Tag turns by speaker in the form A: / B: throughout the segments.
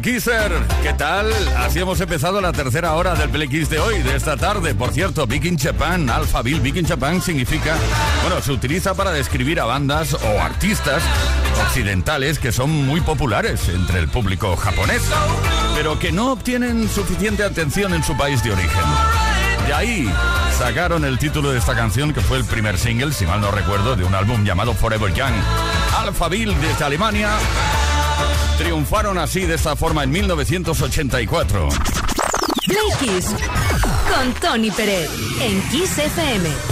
A: Kisser, ¿qué tal? Así hemos empezado la tercera hora del Play Kiss de hoy, de esta tarde. Por cierto, Big in Japan, Alphaville, Big in Japan significa, bueno, se utiliza para describir a bandas o artistas occidentales que son muy populares entre el público japonés, pero que no obtienen suficiente atención en su país de origen. De ahí sacaron el título de esta canción, que fue el primer single, si mal no recuerdo, de un álbum llamado Forever Young. Alphaville desde Alemania Triunfaron así de esta forma en 1984.
B: Play con Tony Pérez en Kiss FM.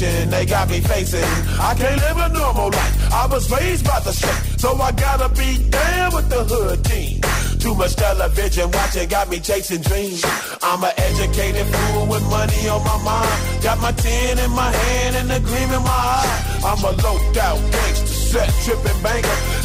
C: They got me facing. I can't live a normal life. I was raised by the street, so I gotta be down with the hood team. Too much television watching got me chasing dreams. I'm an educated fool with money on my mind. Got my tin in my hand and a gleam in my eye. I'm a low out gangster, set tripping banker.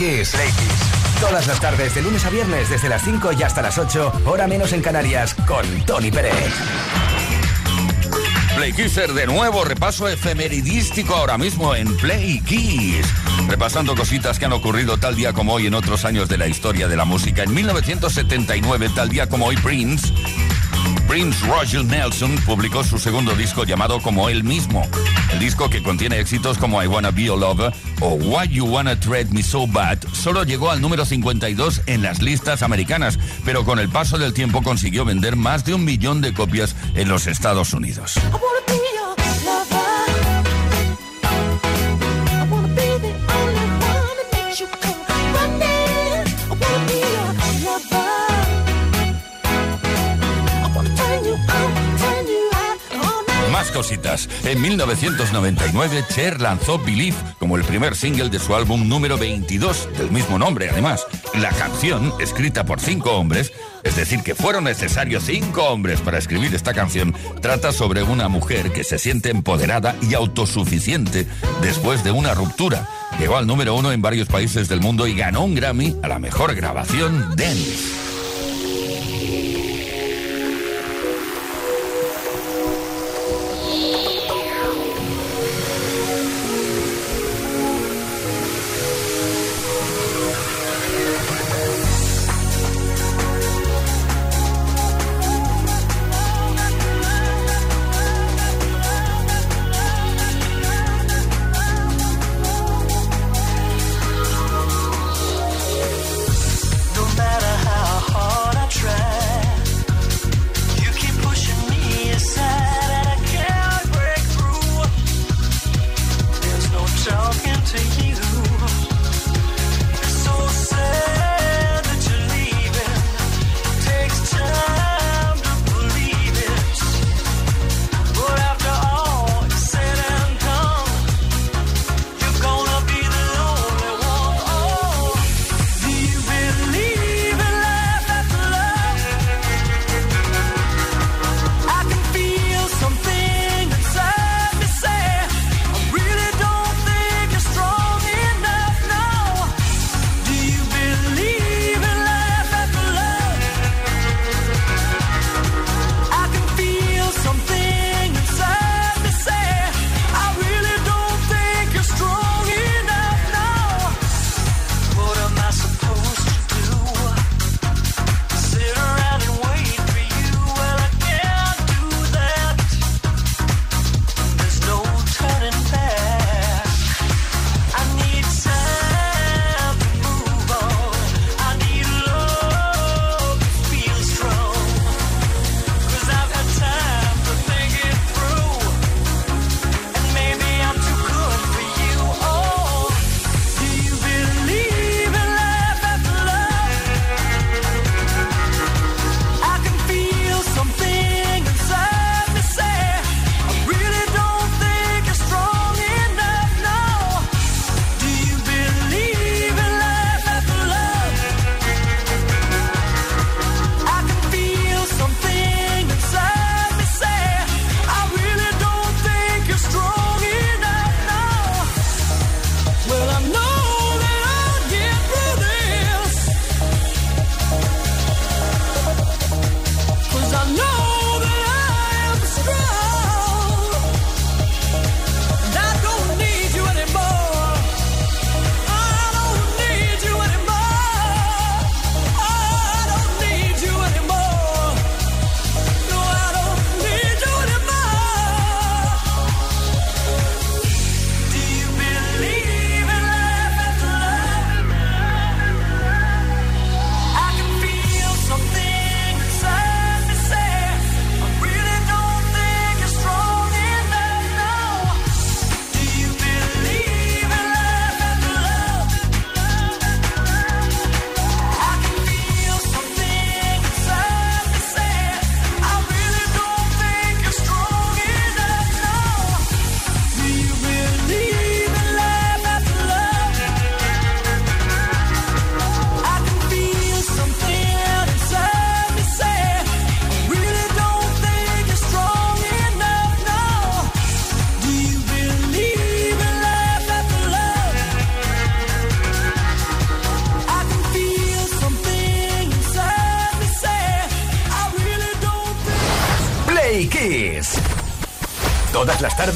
D: Play Kiss. Todas las tardes, de lunes a viernes, desde las 5 y hasta las 8, hora menos en Canarias, con Tony Pérez.
A: Play Kisser de nuevo, repaso efemeridístico ahora mismo en Play Kiss. Repasando cositas que han ocurrido tal día como hoy en otros años de la historia de la música. En 1979, tal día como hoy, Prince Prince Roger Nelson publicó su segundo disco llamado como él mismo. El disco que contiene éxitos como I Wanna Be Your Lover o Why You Wanna Tread Me So Bad solo llegó al número 52 en las listas americanas, pero con el paso del tiempo consiguió vender más de un millón de copias en los Estados Unidos. En 1999, Cher lanzó Believe como el primer single de su álbum número 22, del mismo nombre además. La canción, escrita por cinco hombres, es decir, que fueron necesarios cinco hombres para escribir esta canción, trata sobre una mujer que se siente empoderada y autosuficiente después de una ruptura. Llegó al número uno en varios países del mundo y ganó un Grammy a la mejor grabación dance.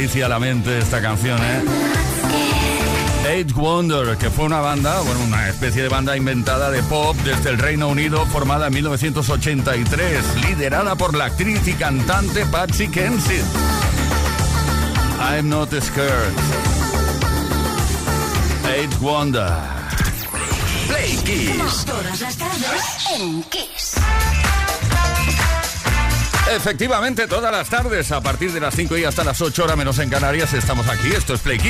A: acaricia la mente esta canción, ¿eh? Eight Wonder, que fue una banda, bueno, una especie de banda inventada de pop desde el Reino Unido, formada en 1983, liderada por la actriz y cantante Patsy Kensit. I'm not scared. Eight Wonder.
D: Play Kiss.
B: Todas las tardes en Kiss.
A: Efectivamente, todas las tardes, a partir de las 5 y hasta las 8 horas menos en Canarias, estamos aquí. Esto es Play.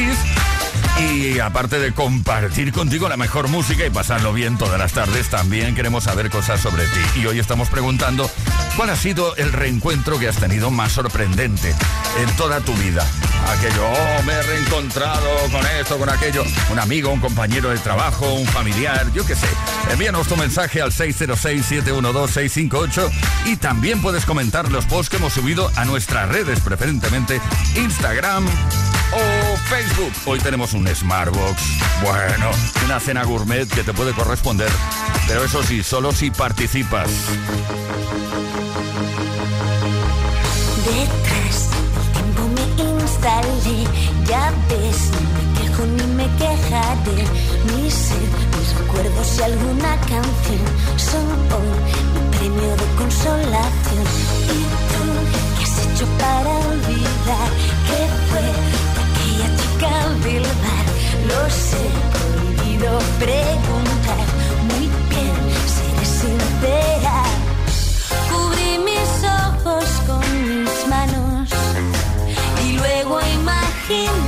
A: Y aparte de compartir contigo la mejor música y pasarlo bien todas las tardes, también queremos saber cosas sobre ti. Y hoy estamos preguntando cuál ha sido el reencuentro que has tenido más sorprendente en toda tu vida aquello, oh, me he reencontrado con esto, con aquello, un amigo, un compañero de trabajo, un familiar, yo qué sé. Envíanos tu mensaje al 606-712-658 y también puedes comentar los posts que hemos subido a nuestras redes, preferentemente Instagram o Facebook. Hoy tenemos un Smartbox, bueno, una cena gourmet que te puede corresponder, pero eso sí, solo si participas.
E: Detrás sale, ya ves, no me quejo ni me quejaré, mi ser, mis recuerdos y alguna canción son hoy mi premio de consolación. ¿Y tú qué has hecho para olvidar qué fue de aquella chica del bar? Lo sé, prohibido preguntar, muy bien, seré sincera. Cubrí mis ojos con hubo imaginado.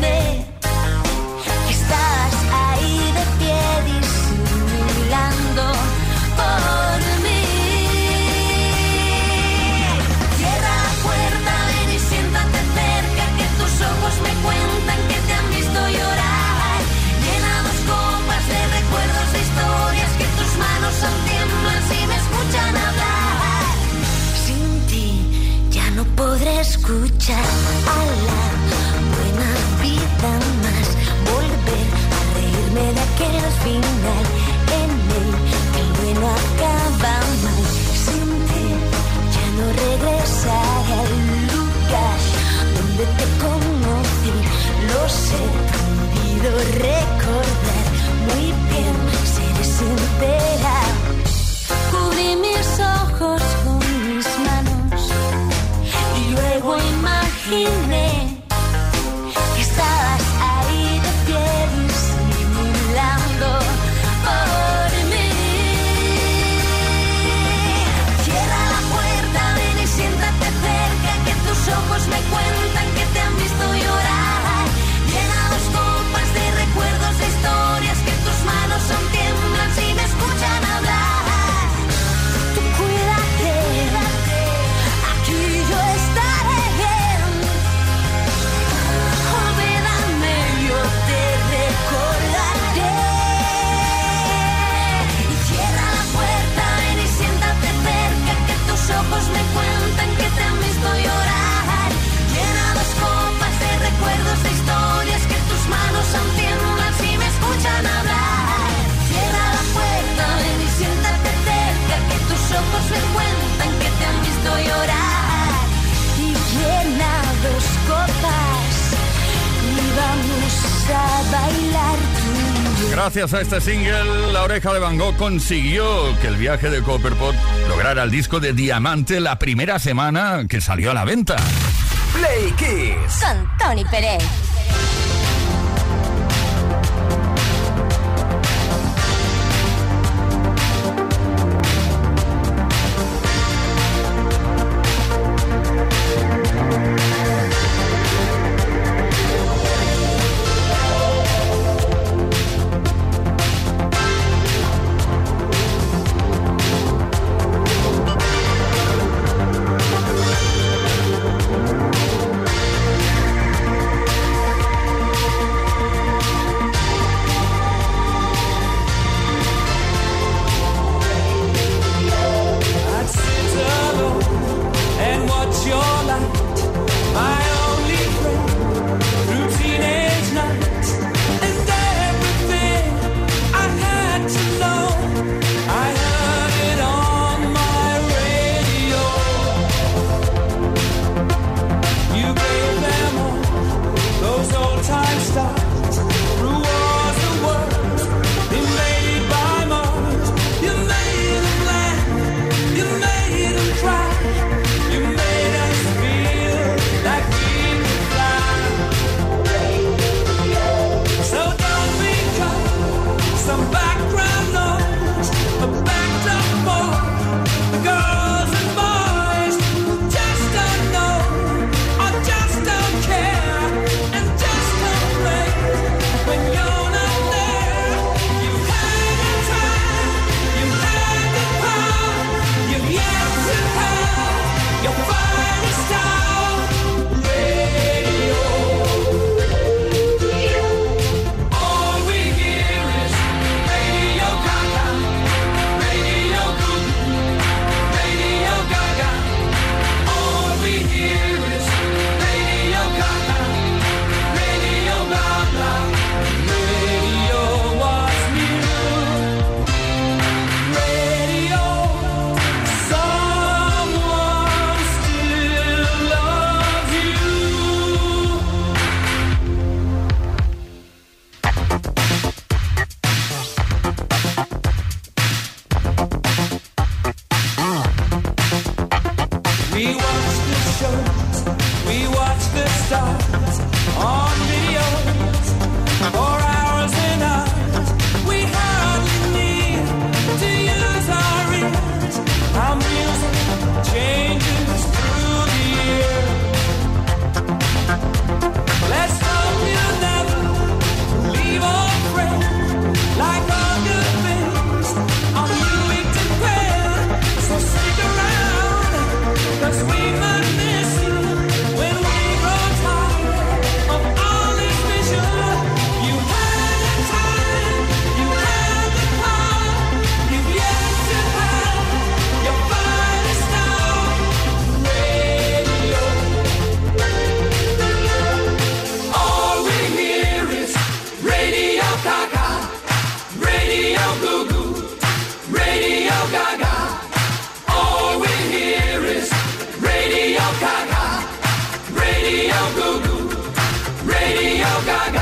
A: gracias a este single, La Oreja de Van Gogh consiguió que el viaje de Copperpot lograra el disco de diamante la primera semana que salió a la venta.
D: Play Kiss.
B: Tony Pérez.
E: Radio
F: Gaga.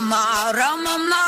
G: мама, рамамна.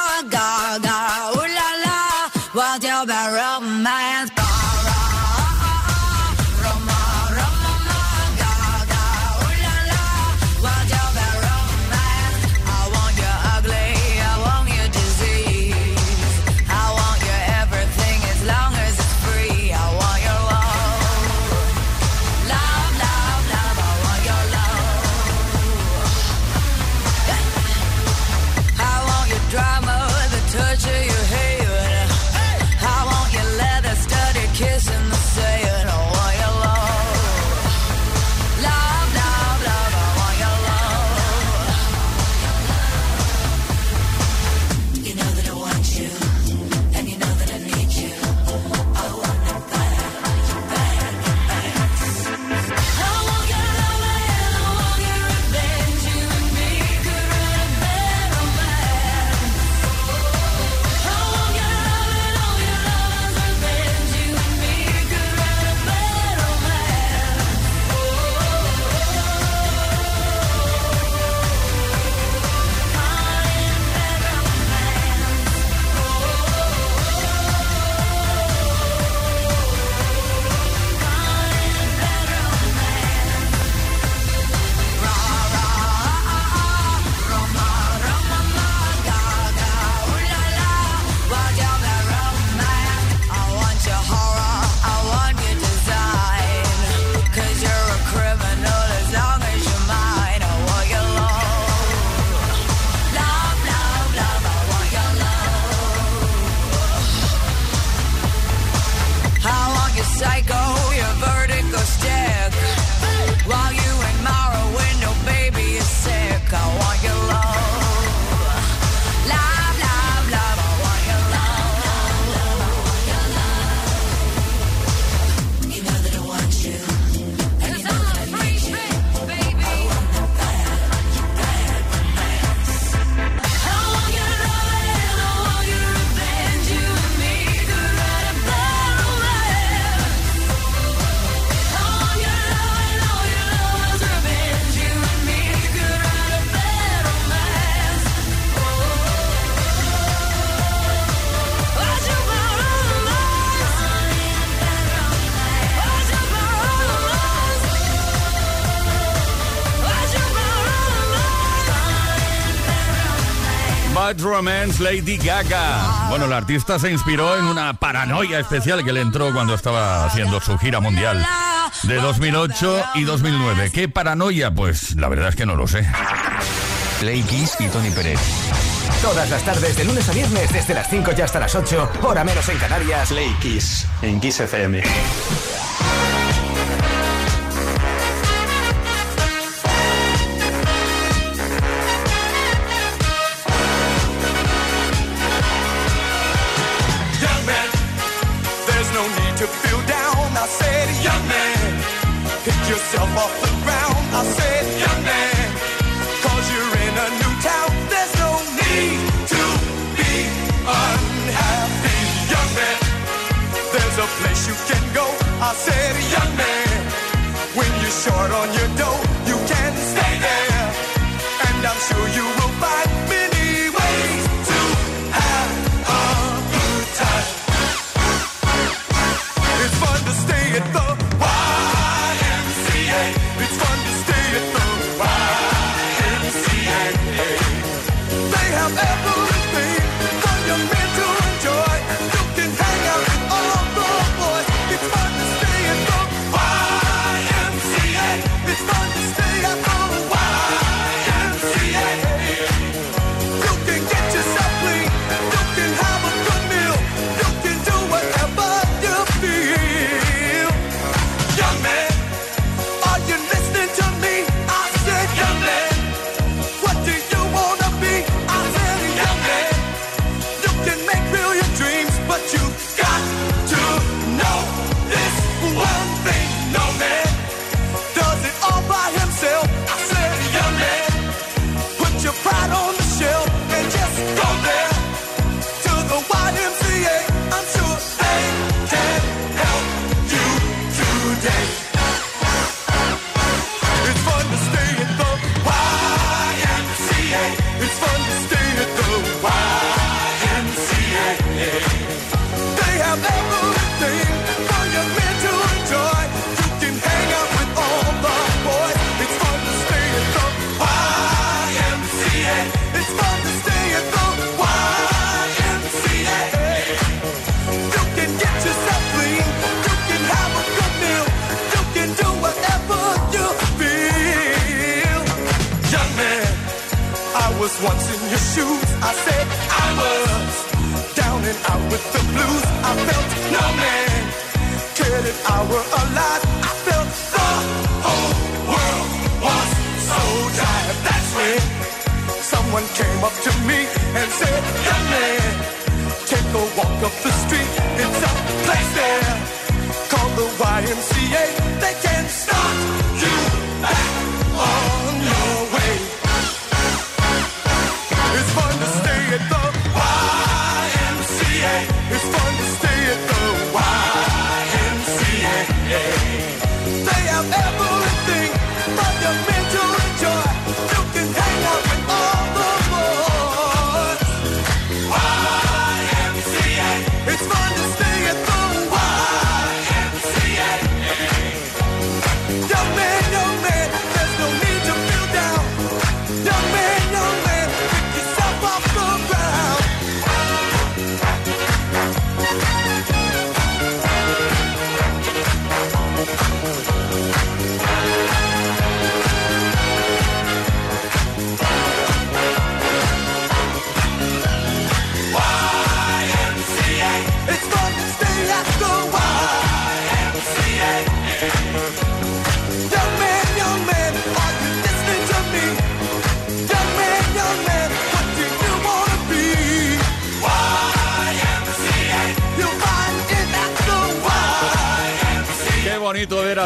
G: Romance,
A: Lady Gaga. Bueno, la artista se inspiró en una paranoia especial que le entró cuando estaba haciendo su gira mundial de 2008 y 2009. ¿Qué paranoia? Pues la verdad es que no lo sé.
F: Play Kiss y Tony Pérez. Todas las tardes, de lunes a viernes, desde las 5 y hasta las 8, hora menos en Canarias.
H: Play Kiss, en Kiss FM.
I: off the ground. I said, once in your shoes. I said I was down and out with the blues. I felt no man cared if I were alive. I felt the whole world was so tired. That's when someone came up to me and said, Young man, take a walk up the street. It's a place there called the YMCA. They can start you back on your way.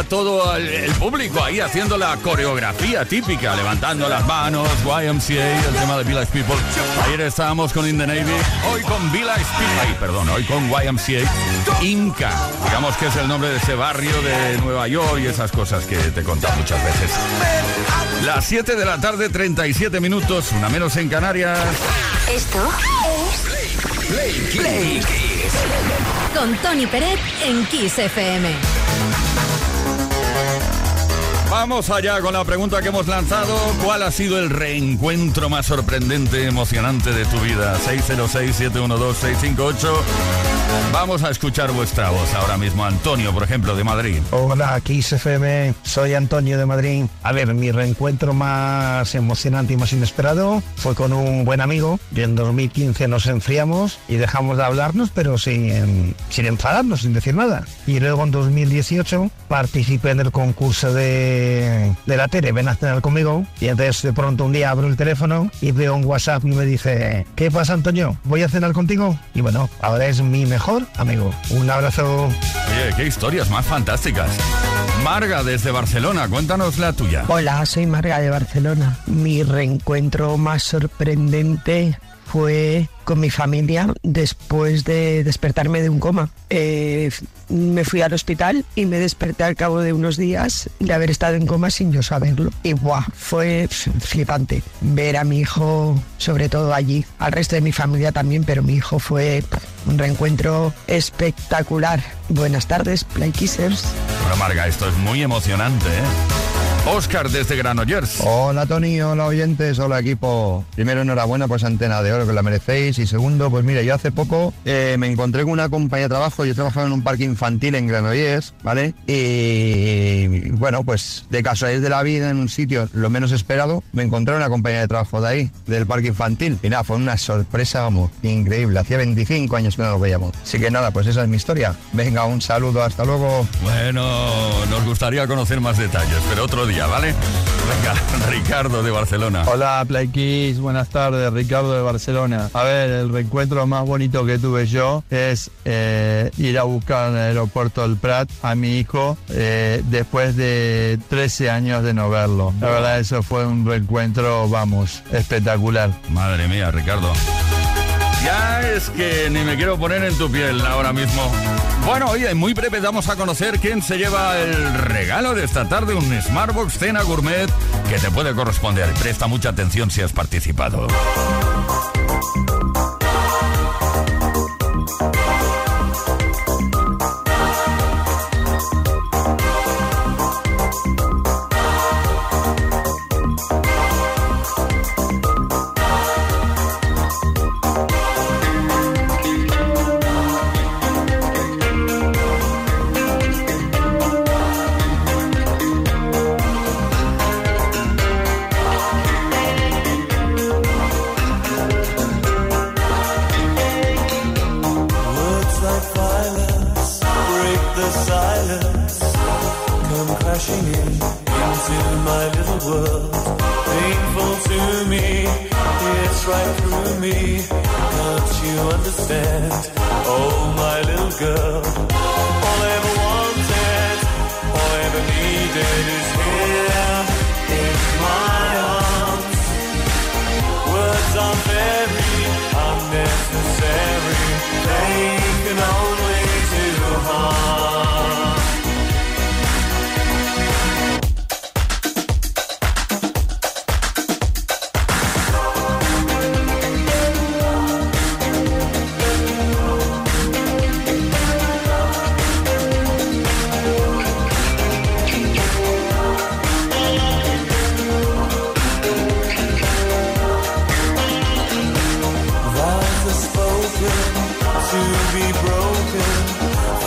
A: Todo el, el público ahí haciendo la coreografía típica, levantando las manos, YMCA, el tema de Village People. Ayer estábamos con In the Navy, hoy con Village People, ay, perdón, hoy con YMCA Inca, digamos que es el nombre de ese barrio de Nueva York y esas cosas que te he contado muchas veces. Las 7 de la tarde, 37 minutos, una menos en Canarias.
J: Esto es
D: Play, Play Kiss.
J: con Tony Peret en Kiss FM.
A: Vamos allá con la pregunta que hemos lanzado. ¿Cuál ha sido el reencuentro más sorprendente, emocionante de tu vida? 606-712-658. Vamos a escuchar vuestra voz ahora mismo. Antonio, por ejemplo, de Madrid.
K: Hola, Kiss FM, soy Antonio de Madrid. A ver, mi reencuentro más emocionante y más inesperado fue con un buen amigo y en 2015 nos enfriamos y dejamos de hablarnos, pero sin, sin enfadarnos, sin decir nada. Y luego en 2018 participé en el concurso de, de la tele, ven a cenar conmigo. Y entonces de pronto un día abro el teléfono y veo un WhatsApp y me dice, ¿qué pasa Antonio? ¿Voy a cenar contigo? Y bueno, ahora es mi mejor amigo. Un abrazo.
A: Oye, qué historias más fantásticas. Marga, desde Barcelona, cuéntanos la tuya.
L: Hola, soy Marga de Barcelona. Mi reencuentro más sorprendente fue con mi familia después de despertarme de un coma. Eh, me fui al hospital y me desperté al cabo de unos días de haber estado en coma sin yo saberlo. Y ¡buah! fue flipante ver a mi hijo, sobre todo allí, al resto de mi familia también, pero mi hijo fue un reencuentro espectacular. Buenas tardes, Play Kissers.
A: Bueno, Marga, esto es muy emocionante, ¿eh? Oscar, desde Granollers.
K: Hola Tony, hola oyentes, hola equipo. Primero enhorabuena pues Antena de Oro que la merecéis y segundo pues mire yo hace poco eh, me encontré con una compañía de trabajo, yo trabajaba en un parque infantil en Granollers, ¿vale? Y bueno pues de casualidad de la vida en un sitio lo menos esperado me encontré una compañía de trabajo de ahí, del parque infantil y nada, fue una sorpresa vamos, increíble, hacía 25 años que no nos veíamos. Así que nada, pues esa es mi historia. Venga, un saludo, hasta luego.
A: Bueno, nos gustaría conocer más detalles, pero otro día, ¿vale? Venga, Ricardo de Barcelona.
M: Hola Play buenas tardes, Ricardo de Barcelona. A ver, el reencuentro más bonito que tuve yo es eh, ir a buscar en el aeropuerto del Prat a mi hijo eh, después de 13 años de no verlo. La verdad, eso fue un reencuentro, vamos, espectacular.
A: Madre mía, Ricardo. Ya es que ni me quiero poner en tu piel ahora mismo. Bueno, oye, muy breve damos a conocer quién se lleva el regalo de esta tarde, un Smartbox Cena Gourmet que te puede corresponder. Presta mucha atención si has participado.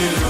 D: to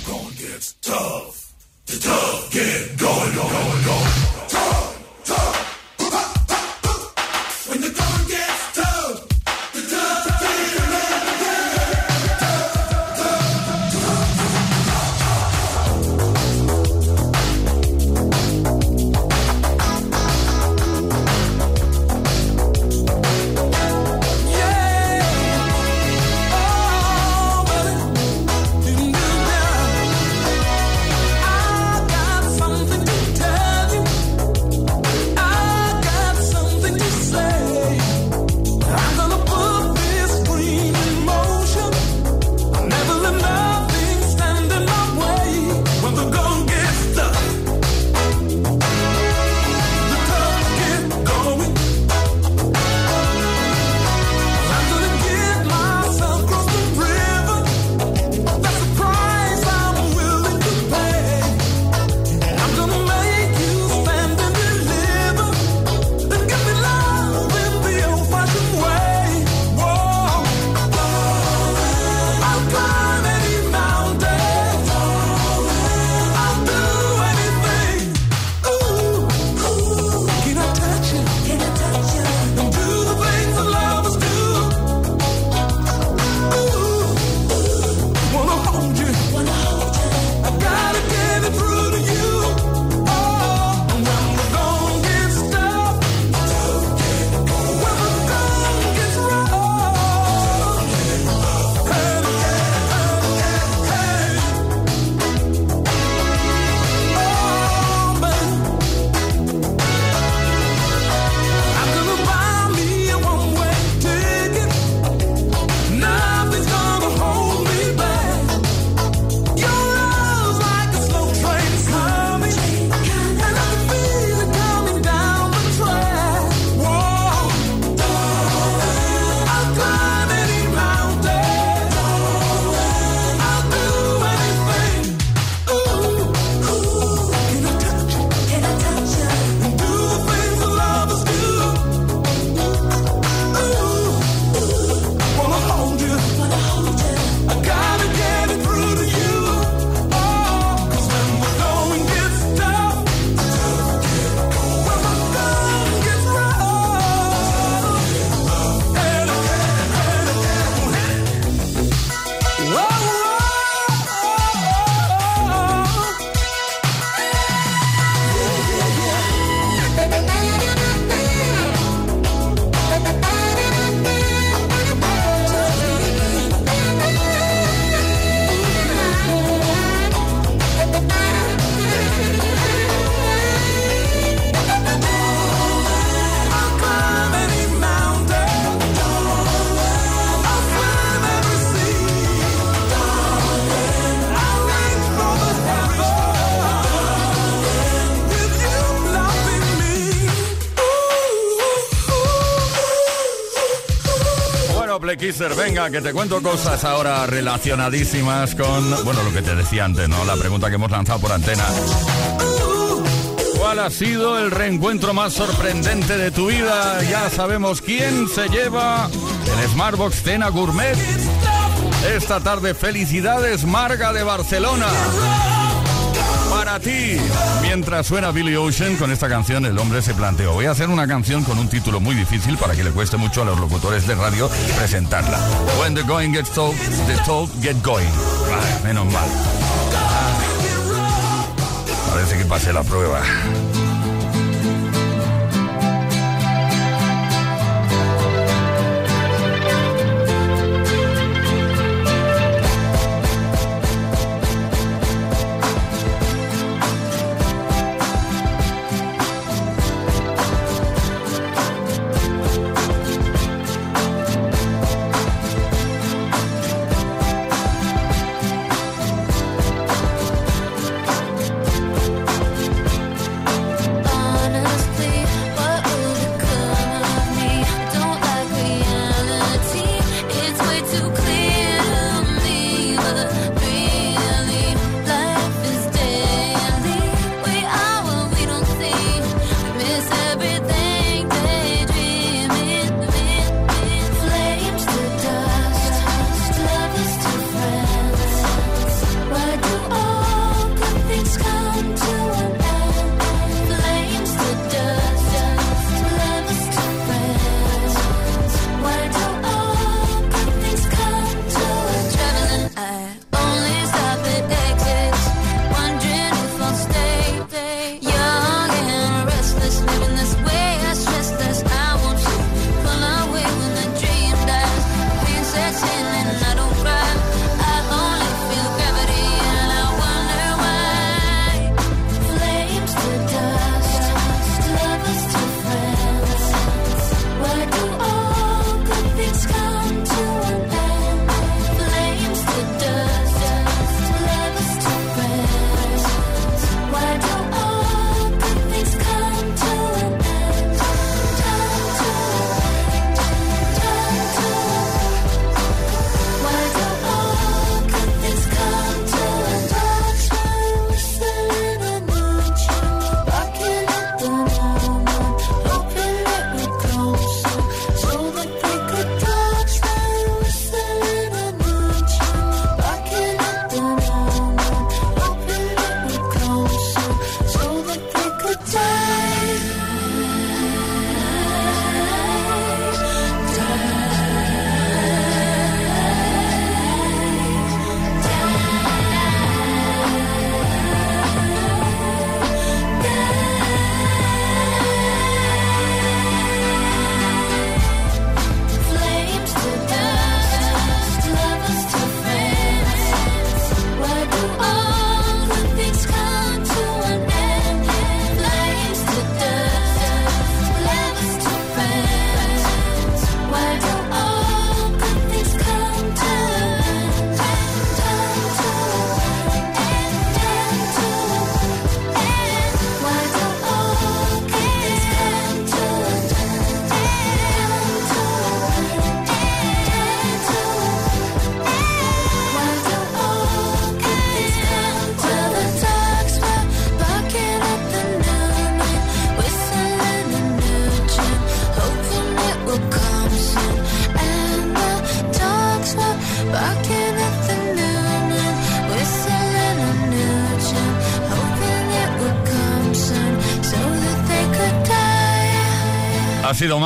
E: Venga, que te cuento cosas ahora relacionadísimas con, bueno, lo que te decía antes, ¿no? La pregunta que hemos lanzado por antena. ¿Cuál ha sido el reencuentro más sorprendente de tu vida? Ya sabemos quién se lleva el Smartbox Cena Gourmet. Esta tarde, felicidades, Marga de Barcelona. Mientras suena Billy Ocean con esta canción, el hombre se planteó, voy a hacer una canción con un título muy difícil para que le cueste mucho a los locutores de radio presentarla. When the going gets told, the told get going. Menos mal. Parece que pasé la prueba.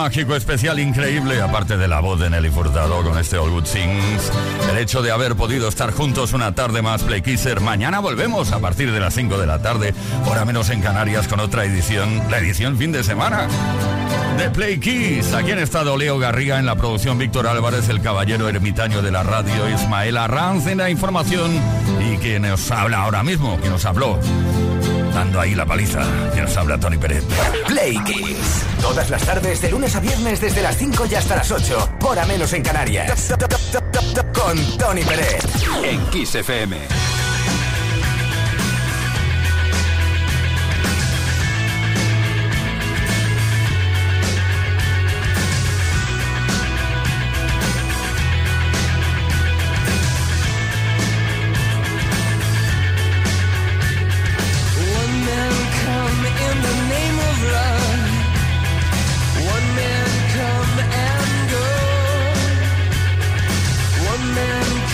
E: Mágico, especial, increíble, aparte de la voz de Nelly Furtado con este All Good Things. El hecho de haber podido estar juntos una tarde más, Play Kisser. Mañana volvemos a partir de las 5 de la tarde, hora menos en Canarias, con otra edición, la edición fin de semana de Play Kiss. Aquí en estado Leo Garriga en la producción Víctor Álvarez, el caballero ermitaño de la radio, Ismael Arranz en la información y quien nos habla ahora mismo, que nos habló. Dando ahí la paliza, que nos habla Tony Pérez.
D: Play Kiss. Todas las tardes, de lunes a viernes, desde las 5 y hasta las 8. Hora menos en Canarias. Con Tony Pérez.
H: En Kiss FM.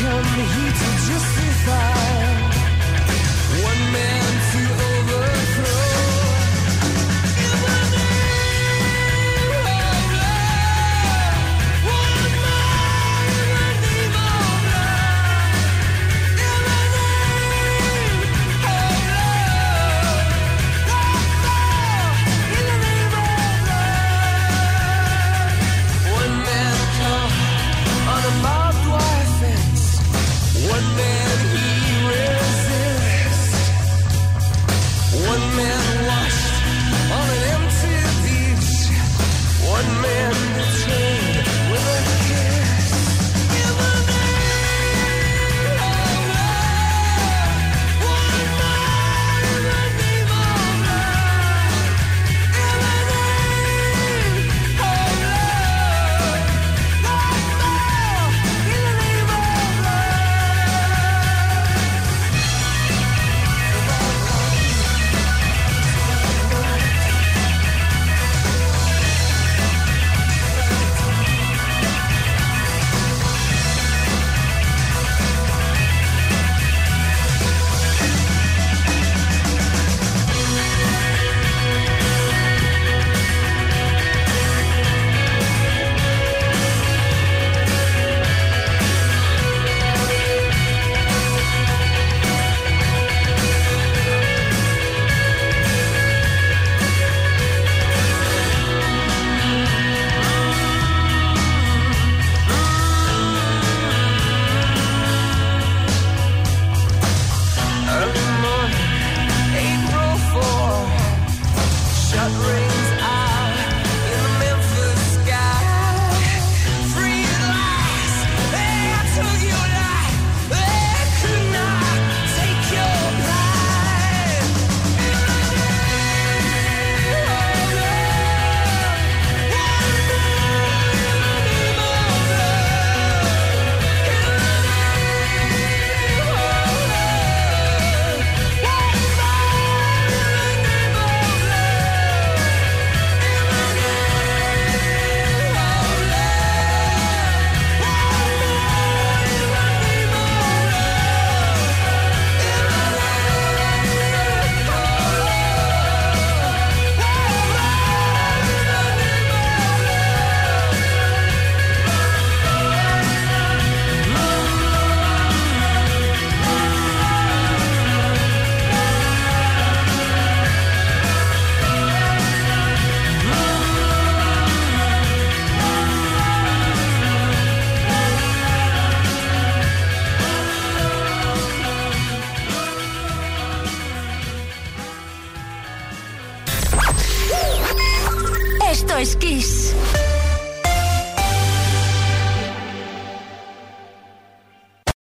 N: come here to justify